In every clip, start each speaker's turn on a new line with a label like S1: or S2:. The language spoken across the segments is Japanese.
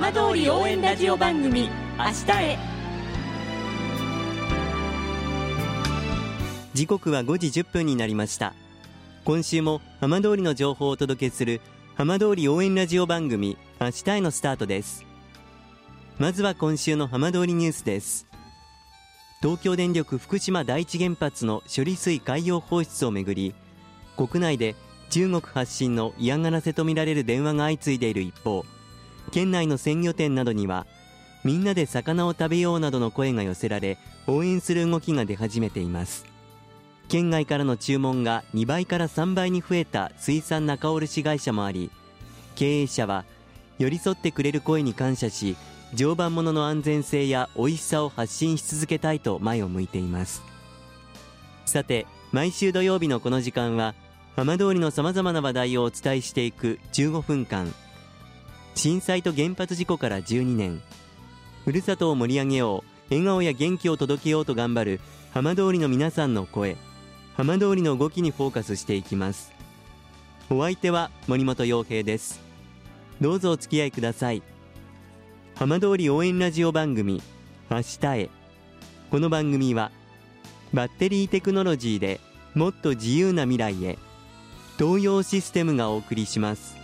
S1: 浜通り応援ラジオ番組明日へ。
S2: 時刻は5時1分になりました。今週も浜通りの情報をお届けする浜通り応援ラジオ番組明日へのスタートです。まずは今週の浜通りニュースです。東京電力福島第一原発の処理水海洋放出をめぐり国内で中国発信の嫌がらせとみられる電話が相次いでいる一方県内の鮮魚店などにはみんなで魚を食べようなどの声が寄せられ応援する動きが出始めています。県外からの注文が2倍から3倍に増えた水産仲卸会社もあり経営者は寄り添ってくれる声に感謝し常磐ものの安全性や美味しさを発信し続けたいと前を向いています。さて毎週土曜日のこの時間は浜通りのさまざまな話題をお伝えしていく15分間。震災と原発事故から12年。ふるさとを盛り上げよう笑顔や元気を届けようと頑張る浜通りの皆さんの声。浜通りの動きにフォーカスしていきます。お相手は森本洋平です。どうぞお付き合いください。浜通り応援ラジオ番組明日へ。この番組はバッテリーテクノロジーでもっと自由な未来へ東洋システムがお送りします。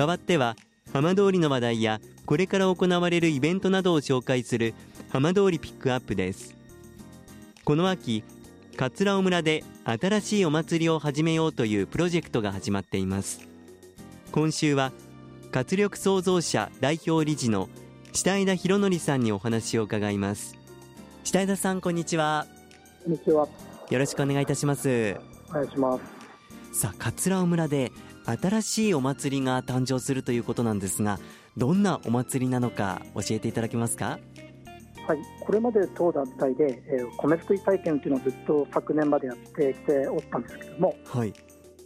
S2: 代わっては浜通りの話題やこれから行われるイベントなどを紹介する浜通りピックアップです。この秋桂尾村で新しいお祭りを始めようというプロジェクトが始まっています。今週は活力創造者代表理事の下枝博則さんにお話を伺います。下枝さんこんにちは。
S3: こんにちは。
S2: よろしくお願いいたします。
S3: お願いします。
S2: さあ桂尾村で新しいお祭りが誕生するということなんですがどんなお祭りなのか教えていただけますか？
S3: はい、これまで当団体で、えー、米作り体験というのをずっと昨年までやってきておったんですけども、
S2: はい。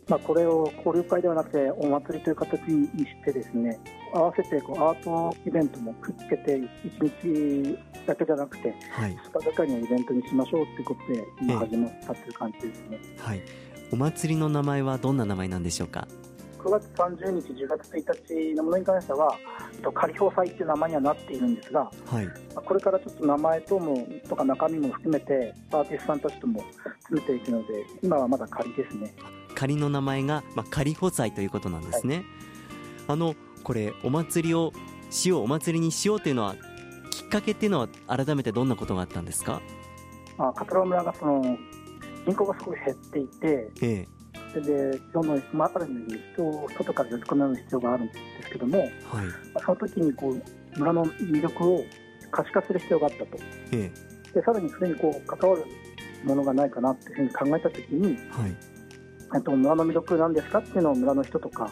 S3: まあ、これを交流会ではなくてお祭りという形にしてですね合わせてこうアートイベントもくっつけて1日だけじゃなくて、
S2: はい、
S3: 2日がかりのイベントにしましょうということで今始まったという感じですね、
S2: はい、お祭りの名前はどんな名前なんでしょうか？
S3: 9月30日、10月1日のものに関しては、仮放祭という名前にはなっているんですが、
S2: はい、
S3: これからちょっと名前ともとか中身も含めて、アーティストさんたちとも詰めていくので、今はまだ仮ですね。
S2: 仮の名前が、まあ、仮放祭ということなんですね。はい、あのこれお祭りをしようお祭りにしようというのはきっかけっていうのは改めてどんなことがあったんですか？
S3: あ桂村がその人口がすごい減っていて、
S2: ええ
S3: でどんどん、まあ、ある意味人を外から呼び込む必要があるんですけども、
S2: はい、
S3: その時にこう村の魅力を可視化する必要があったと、
S2: え
S3: え、でさらにそれにこう関わるものがないかなっていうふうに考えた時に、
S2: はい、
S3: あと村の魅力なんですかっていうのを村の人とか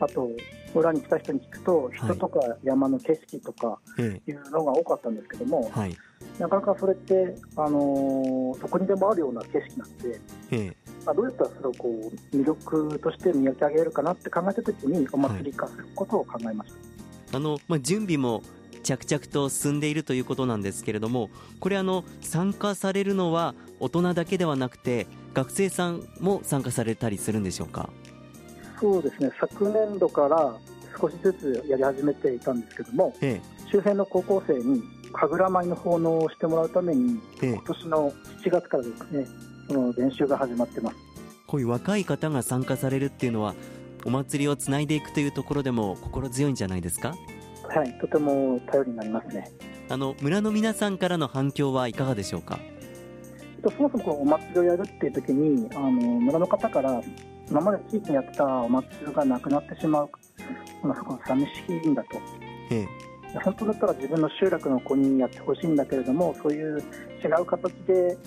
S3: あと村に来た人に聞くと人とか山の景色とかいうのが多かったんですけども、
S2: はい、
S3: なかなかそれって、あのー、どこにでもあるような景色なので、
S2: え
S3: まあ、どうやったらそれをこう魅力として見分け上げるかなって考えたときにお祭り化することを考えました、
S2: あのまあ、準備も着々と進んでいるということなんですけれどもこれあの参加されるのは大人だけではなくて学生さんも参加されたりするんでしょうか？
S3: そうですね。昨年度から少しずつやり始めていたんですけども、
S2: え
S3: 周辺の高校生に神楽舞の奉納をしてもらうために、
S2: ええ。
S3: 今年の7月からですねその練習が始まってます。
S2: こういう若い方が参加されるっていうのはお祭りをつないでいくというところでも心強いんじゃないですか？
S3: はいとても頼りになりますね。
S2: あの村の皆さんからの反響はいかがでしょうか？
S3: そもそもこうお祭りをやるっていう時にあの村の方から今まで地域にやってたお祭りがなくなってしまうのがすごく寂しいんだと。
S2: え
S3: 本当だったら自分の集落の子にやってほしいんだけれどもそういう違う形で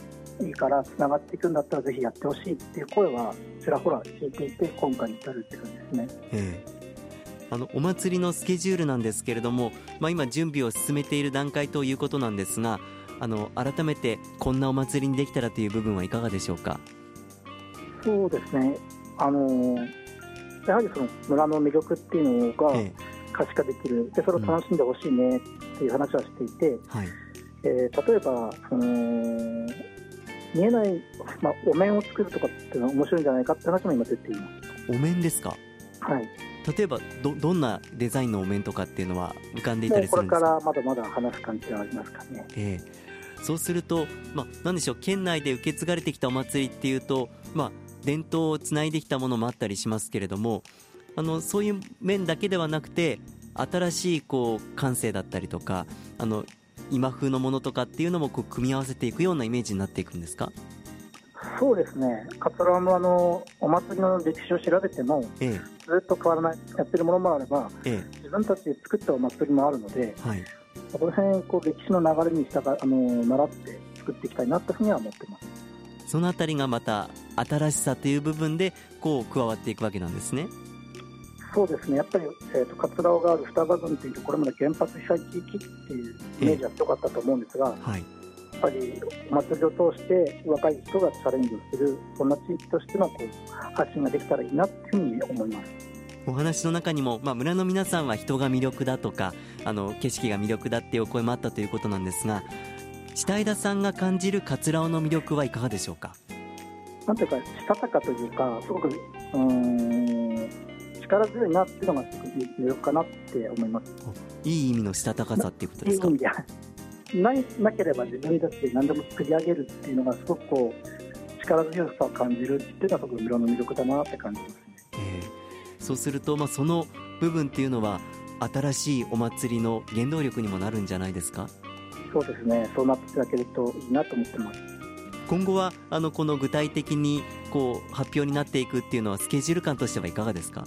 S3: いいからつながっていくんだったらぜひやってほしいっていう声はちらほら聞いていて今回に至るって感じですね。
S2: ええあのお祭りのスケジュールなんですけれども、まあ、今準備を進めている段階ということなんですがあの改めてこんなお祭りにできたらという部分はいかがでしょうか？
S3: そうですね。あのやはりその村の魅力っていうのが、
S2: え
S3: 可視化できる。でそれを楽しんでほしいねっていう話はしていて、
S2: はい。
S3: えー例えばその見えない、まあ、お面を作るとかっていうのは面白いんじゃないかって話も今出ていま
S2: お面ですか？
S3: す。はい、
S2: 例えばどどんなデザインのお面とかっていうのは浮かんでいたりするんですから
S3: まだまだ話す感じはありますかね。
S2: ええ。そうすると、まあ、なんでしょう？県内で受け継がれてきたお祭りっていうと、まあ、伝統をつないできたものもあったりしますけれどもあのそういう面だけではなくて新しいこう感性だったりとかあの今風のものとかっていうのもこう組み合わせていくようなイメージになっていくんですか、
S3: そうですね、桂のあのお祭りの歴史を調べても、
S2: え
S3: ずっと変わらない、やってるものもあれば、
S2: ええ。
S3: 自分たちで作ったお祭りもあるので、
S2: えはい、
S3: この辺こう歴史の流れに従あの習って作っていきたいなというふうには思ってます。
S2: そのあたりがまた新しさという部分でこう加わっていくわけなんですね。
S3: そうですね、やっぱり、えー、と桂尾がある双葉郡というこれまで原発被災地域っていうイメージは強かったと思うんですが、や
S2: はい。
S3: っぱりお祭りを通して若い人がチャレンジをする、そんな地域としてのこう発信ができたらいいなというふうに思います。
S2: お話の中にも、まあ、村の皆さんは人が魅力だとかあの景色が魅力だっていうお声もあったということなんですが下枝さんが感じる桂尾の魅力はいかがでしょうか？
S3: なんていうか、したたかというか、すごく、うーん、力強いなっていうのがすごく魅力かなって思います。
S2: いい意味のしたたかさっていうことですか？
S3: ないなければ自分たちで何でも作り上げるっていうのがすごくこう力強さを感じるっていうのはすごく村の魅力だなって感じますね。
S2: えーそうすると、まあ、その部分っていうのは新しいお祭りの原動力にもなるんじゃないですか？
S3: そうですね。そうなっていただけるといいなと思ってます。
S2: 今後はあのこの具体的にこう発表になっていくっていうのはスケジュール感としてはいかがですか、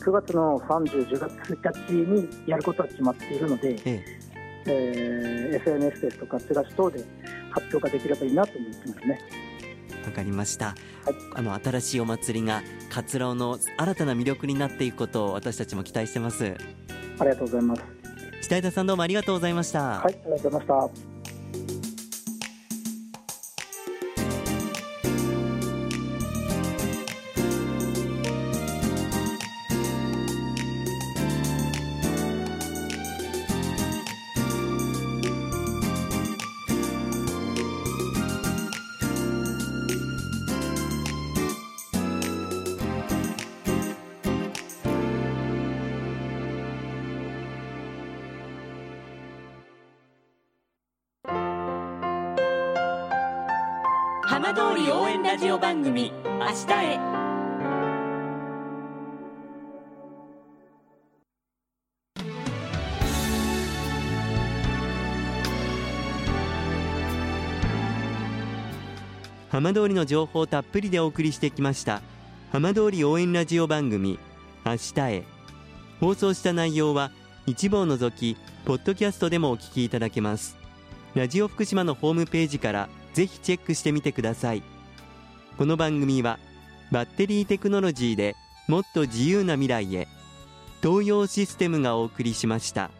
S3: 9月の30、10月1日にやることは決まっているので、
S2: え
S3: えー SNS ですとかチラシ等で発表ができればいいなと思ってますね。
S2: えわかりました、
S3: はい
S2: あの新しいお祭りが桂尾の新たな魅力になっていくことを私たちも期待してます
S3: ありがとうございます。
S2: 下枝さんどうもありがとうございました、
S3: はい、ありがとうございました。
S1: 浜通り応援ラジオ番組「明日へ」
S2: 浜通りの情報をたっぷりでお送りしてきました浜通り応援ラジオ番組明日へ。放送した内容は一部を除きポッドキャストでもお聞きいただけます。ラジオ福島のホームページからぜひチェックしてみてくださいこの番組はバッテリーテクノロジーでもっと自由な未来へ東洋システムがお送りしました。